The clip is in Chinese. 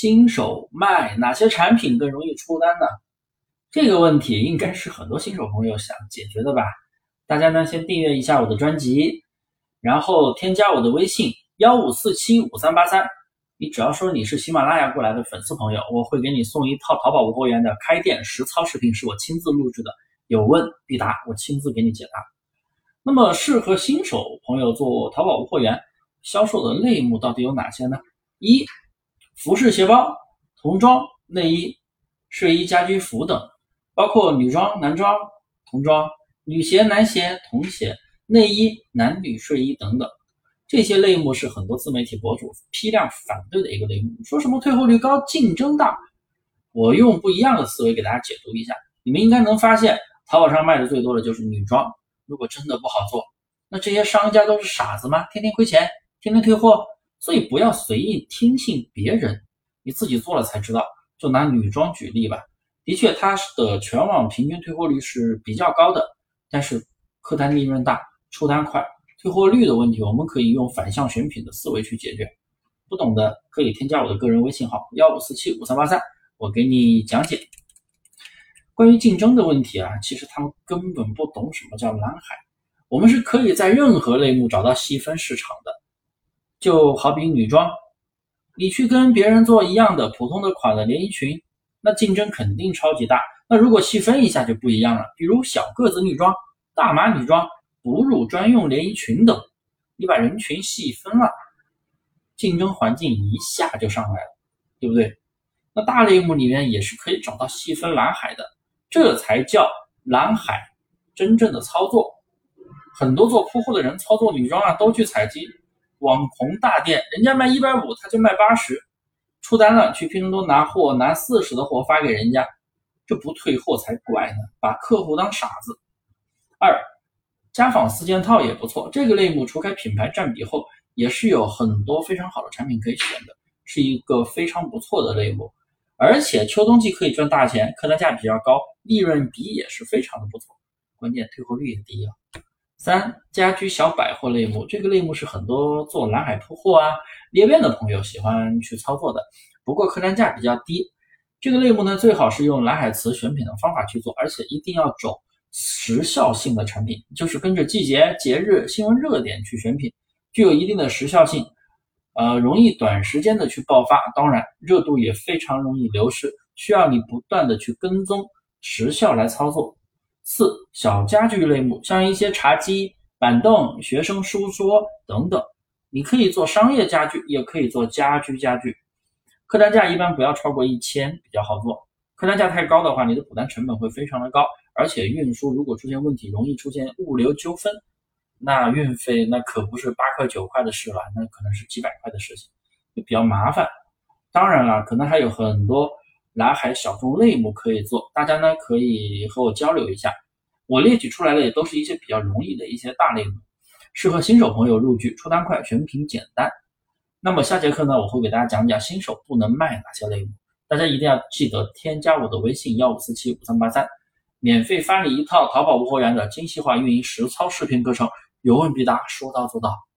新手卖哪些产品更容易出单呢？这个问题应该是很多新手朋友想解决的吧？大家呢先订阅一下我的专辑，然后添加我的微信幺五四七五三八三。你只要说你是喜马拉雅过来的粉丝朋友，我会给你送一套淘宝无货源的开店实操视频，是我亲自录制的，有问必答，我亲自给你解答。那么适合新手朋友做淘宝无货源销售的类目到底有哪些呢？一服饰鞋包、童装、内衣、睡衣、家居服等，包括女装、男装、童装、女鞋、男鞋、童鞋、内衣、男女睡衣等等，这些类目是很多自媒体博主批量反对的一个类目，说什么退货率高、竞争大。我用不一样的思维给大家解读一下，你们应该能发现，淘宝上卖的最多的就是女装。如果真的不好做，那这些商家都是傻子吗？天天亏钱，天天退货。所以不要随意听信别人，你自己做了才知道。就拿女装举例吧，的确它的全网平均退货率是比较高的，但是客单利润大，出单快，退货率的问题我们可以用反向选品的思维去解决。不懂的可以添加我的个人微信号幺五四七五三八三，我给你讲解。关于竞争的问题啊，其实他们根本不懂什么叫蓝海。我们是可以在任何类目找到细分市场的。就好比女装，你去跟别人做一样的普通的款的连衣裙，那竞争肯定超级大。那如果细分一下就不一样了，比如小个子女装、大码女装、哺乳专用连衣裙等，你把人群细分了，竞争环境一下就上来了，对不对？那大类目里面也是可以找到细分蓝海的，这才叫蓝海真正的操作。很多做铺货的人操作女装啊，都去采集。网红大店，人家卖一百五，他就卖八十，出单了，去拼多多拿货，拿四十的货发给人家，这不退货才怪呢，把客户当傻子。二，家纺四件套也不错，这个类目除开品牌占比后，也是有很多非常好的产品可以选的，是一个非常不错的类目，而且秋冬季可以赚大钱，客单价比较高，利润比也是非常的不错，关键退货率也低啊。三家居小百货类目，这个类目是很多做蓝海铺货啊、裂变的朋友喜欢去操作的。不过客单价比较低。这个类目呢，最好是用蓝海词选品的方法去做，而且一定要走时效性的产品，就是跟着季节、节日、新闻热点去选品，具有一定的时效性，呃，容易短时间的去爆发。当然，热度也非常容易流失，需要你不断的去跟踪时效来操作。四小家具类目，像一些茶几、板凳、学生书桌等等，你可以做商业家具，也可以做家居家具。客单价一般不要超过一千，比较好做。客单价太高的话，你的补单成本会非常的高，而且运输如果出现问题，容易出现物流纠纷，那运费那可不是八块九块的事了，那可能是几百块的事情，就比较麻烦。当然了，可能还有很多。蓝海小众类目可以做，大家呢可以和我交流一下。我列举出来的也都是一些比较容易的一些大类目，适合新手朋友入局，出单快，选品简单。那么下节课呢，我会给大家讲讲新手不能卖哪些类目，大家一定要记得添加我的微信幺五四七五三八三，免费发你一套淘宝无货源的精细化运营实操视频课程，有问必答，说到做到。